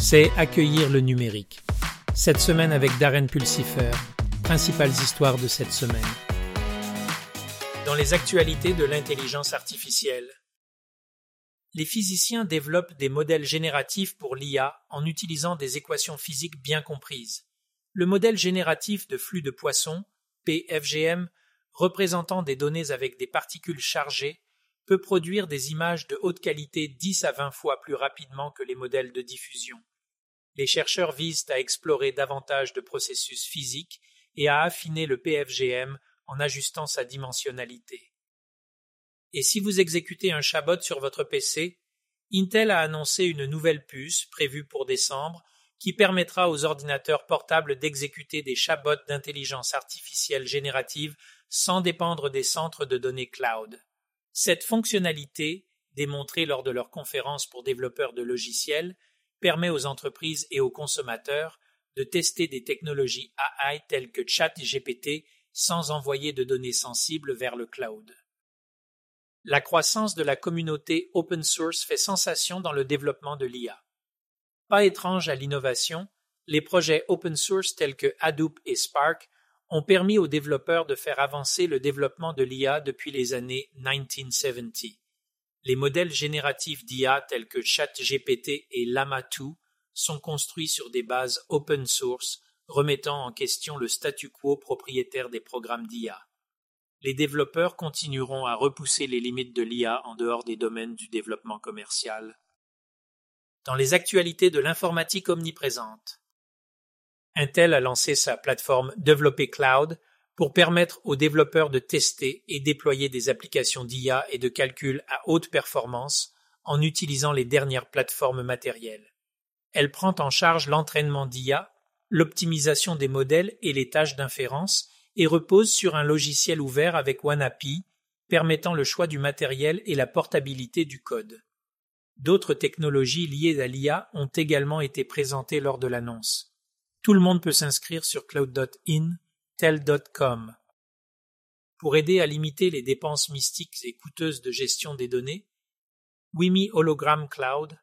c'est accueillir le numérique. Cette semaine avec Darren Pulsifer, principales histoires de cette semaine. Dans les actualités de l'intelligence artificielle, les physiciens développent des modèles génératifs pour l'IA en utilisant des équations physiques bien comprises. Le modèle génératif de flux de poissons, PFGM, représentant des données avec des particules chargées, peut produire des images de haute qualité 10 à 20 fois plus rapidement que les modèles de diffusion. Les chercheurs visent à explorer davantage de processus physiques et à affiner le PFGM en ajustant sa dimensionnalité. Et si vous exécutez un chabot sur votre PC, Intel a annoncé une nouvelle puce prévue pour décembre qui permettra aux ordinateurs portables d'exécuter des chabots d'intelligence artificielle générative sans dépendre des centres de données cloud. Cette fonctionnalité, démontrée lors de leur conférence pour développeurs de logiciels, permet aux entreprises et aux consommateurs de tester des technologies AI telles que ChatGPT sans envoyer de données sensibles vers le cloud. La croissance de la communauté open source fait sensation dans le développement de l'IA. Pas étrange à l'innovation, les projets open source tels que Hadoop et Spark ont permis aux développeurs de faire avancer le développement de l'IA depuis les années 1970. Les modèles génératifs d'IA tels que ChatGPT et Llama 2 sont construits sur des bases open source, remettant en question le statu quo propriétaire des programmes d'IA. Les développeurs continueront à repousser les limites de l'IA en dehors des domaines du développement commercial. Dans les actualités de l'informatique omniprésente, Intel a lancé sa plateforme Developer Cloud pour permettre aux développeurs de tester et déployer des applications d'IA et de calcul à haute performance en utilisant les dernières plateformes matérielles. Elle prend en charge l'entraînement d'IA, l'optimisation des modèles et les tâches d'inférence et repose sur un logiciel ouvert avec OneAPI permettant le choix du matériel et la portabilité du code. D'autres technologies liées à l'IA ont également été présentées lors de l'annonce. Tout le monde peut s'inscrire sur cloud.in, Pour aider à limiter les dépenses mystiques et coûteuses de gestion des données, Wimi Hologram Cloud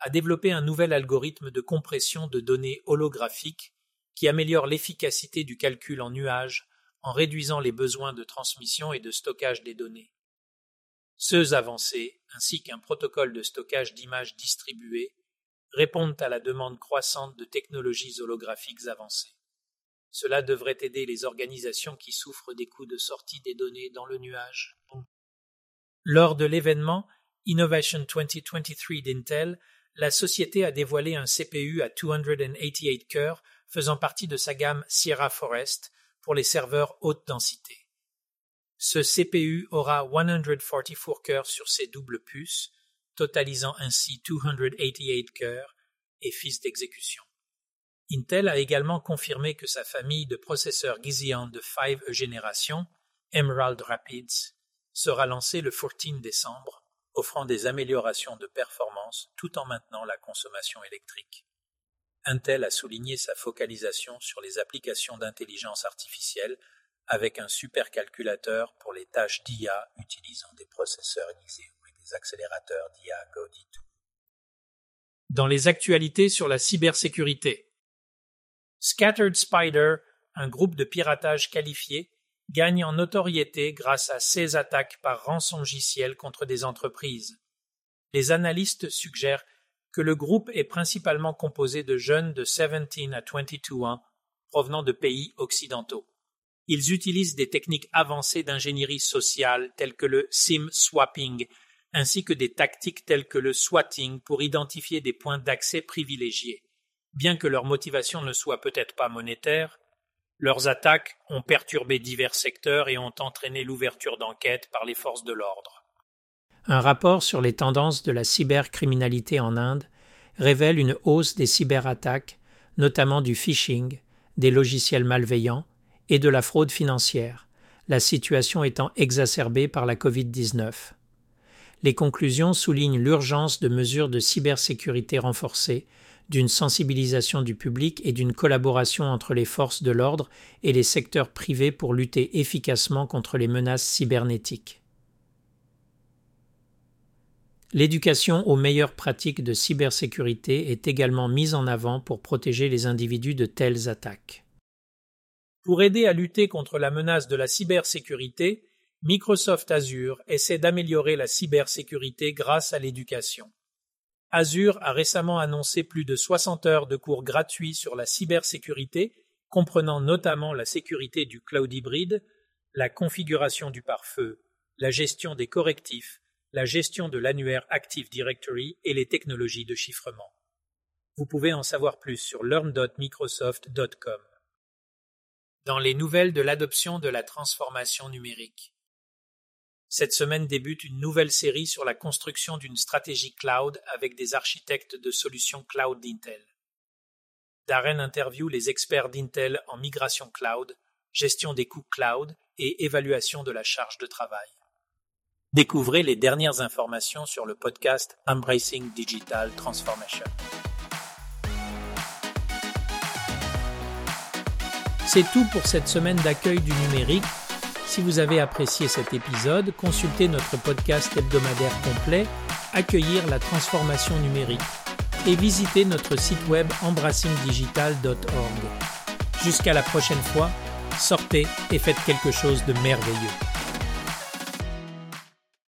a développé un nouvel algorithme de compression de données holographiques qui améliore l'efficacité du calcul en nuage en réduisant les besoins de transmission et de stockage des données. Ceux avancés, ainsi qu'un protocole de stockage d'images distribuées, répondent à la demande croissante de technologies holographiques avancées. Cela devrait aider les organisations qui souffrent des coûts de sortie des données dans le nuage. Lors de l'événement Innovation 2023 d'Intel, la société a dévoilé un CPU à 288 cœurs faisant partie de sa gamme Sierra Forest pour les serveurs haute densité. Ce CPU aura 144 cœurs sur ses doubles puces, totalisant ainsi 288 cœurs et fils d'exécution. Intel a également confirmé que sa famille de processeurs Gizeon de 5 génération, Emerald Rapids, sera lancée le 14 décembre, offrant des améliorations de performance tout en maintenant la consommation électrique. Intel a souligné sa focalisation sur les applications d'intelligence artificielle avec un supercalculateur pour les tâches d'IA utilisant des processeurs Gizeon accélérateurs d'IA Dans les actualités sur la cybersécurité, Scattered Spider, un groupe de piratage qualifié, gagne en notoriété grâce à ses attaques par rançongiciel contre des entreprises. Les analystes suggèrent que le groupe est principalement composé de jeunes de 17 à 22 ans provenant de pays occidentaux. Ils utilisent des techniques avancées d'ingénierie sociale telles que le SIM swapping, ainsi que des tactiques telles que le swatting pour identifier des points d'accès privilégiés. Bien que leur motivation ne soit peut-être pas monétaire, leurs attaques ont perturbé divers secteurs et ont entraîné l'ouverture d'enquêtes par les forces de l'ordre. Un rapport sur les tendances de la cybercriminalité en Inde révèle une hausse des cyberattaques, notamment du phishing, des logiciels malveillants et de la fraude financière, la situation étant exacerbée par la Covid-19 les conclusions soulignent l'urgence de mesures de cybersécurité renforcées, d'une sensibilisation du public et d'une collaboration entre les forces de l'ordre et les secteurs privés pour lutter efficacement contre les menaces cybernétiques. L'éducation aux meilleures pratiques de cybersécurité est également mise en avant pour protéger les individus de telles attaques. Pour aider à lutter contre la menace de la cybersécurité, Microsoft Azure essaie d'améliorer la cybersécurité grâce à l'éducation. Azure a récemment annoncé plus de 60 heures de cours gratuits sur la cybersécurité, comprenant notamment la sécurité du cloud hybride, la configuration du pare-feu, la gestion des correctifs, la gestion de l'annuaire Active Directory et les technologies de chiffrement. Vous pouvez en savoir plus sur learn.microsoft.com. Dans les nouvelles de l'adoption de la transformation numérique. Cette semaine débute une nouvelle série sur la construction d'une stratégie cloud avec des architectes de solutions cloud d'Intel. Darren interview les experts d'Intel en migration cloud, gestion des coûts cloud et évaluation de la charge de travail. Découvrez les dernières informations sur le podcast Embracing Digital Transformation. C'est tout pour cette semaine d'accueil du numérique. Si vous avez apprécié cet épisode, consultez notre podcast hebdomadaire complet Accueillir la transformation numérique et visitez notre site web embrassingdigital.org. Jusqu'à la prochaine fois, sortez et faites quelque chose de merveilleux.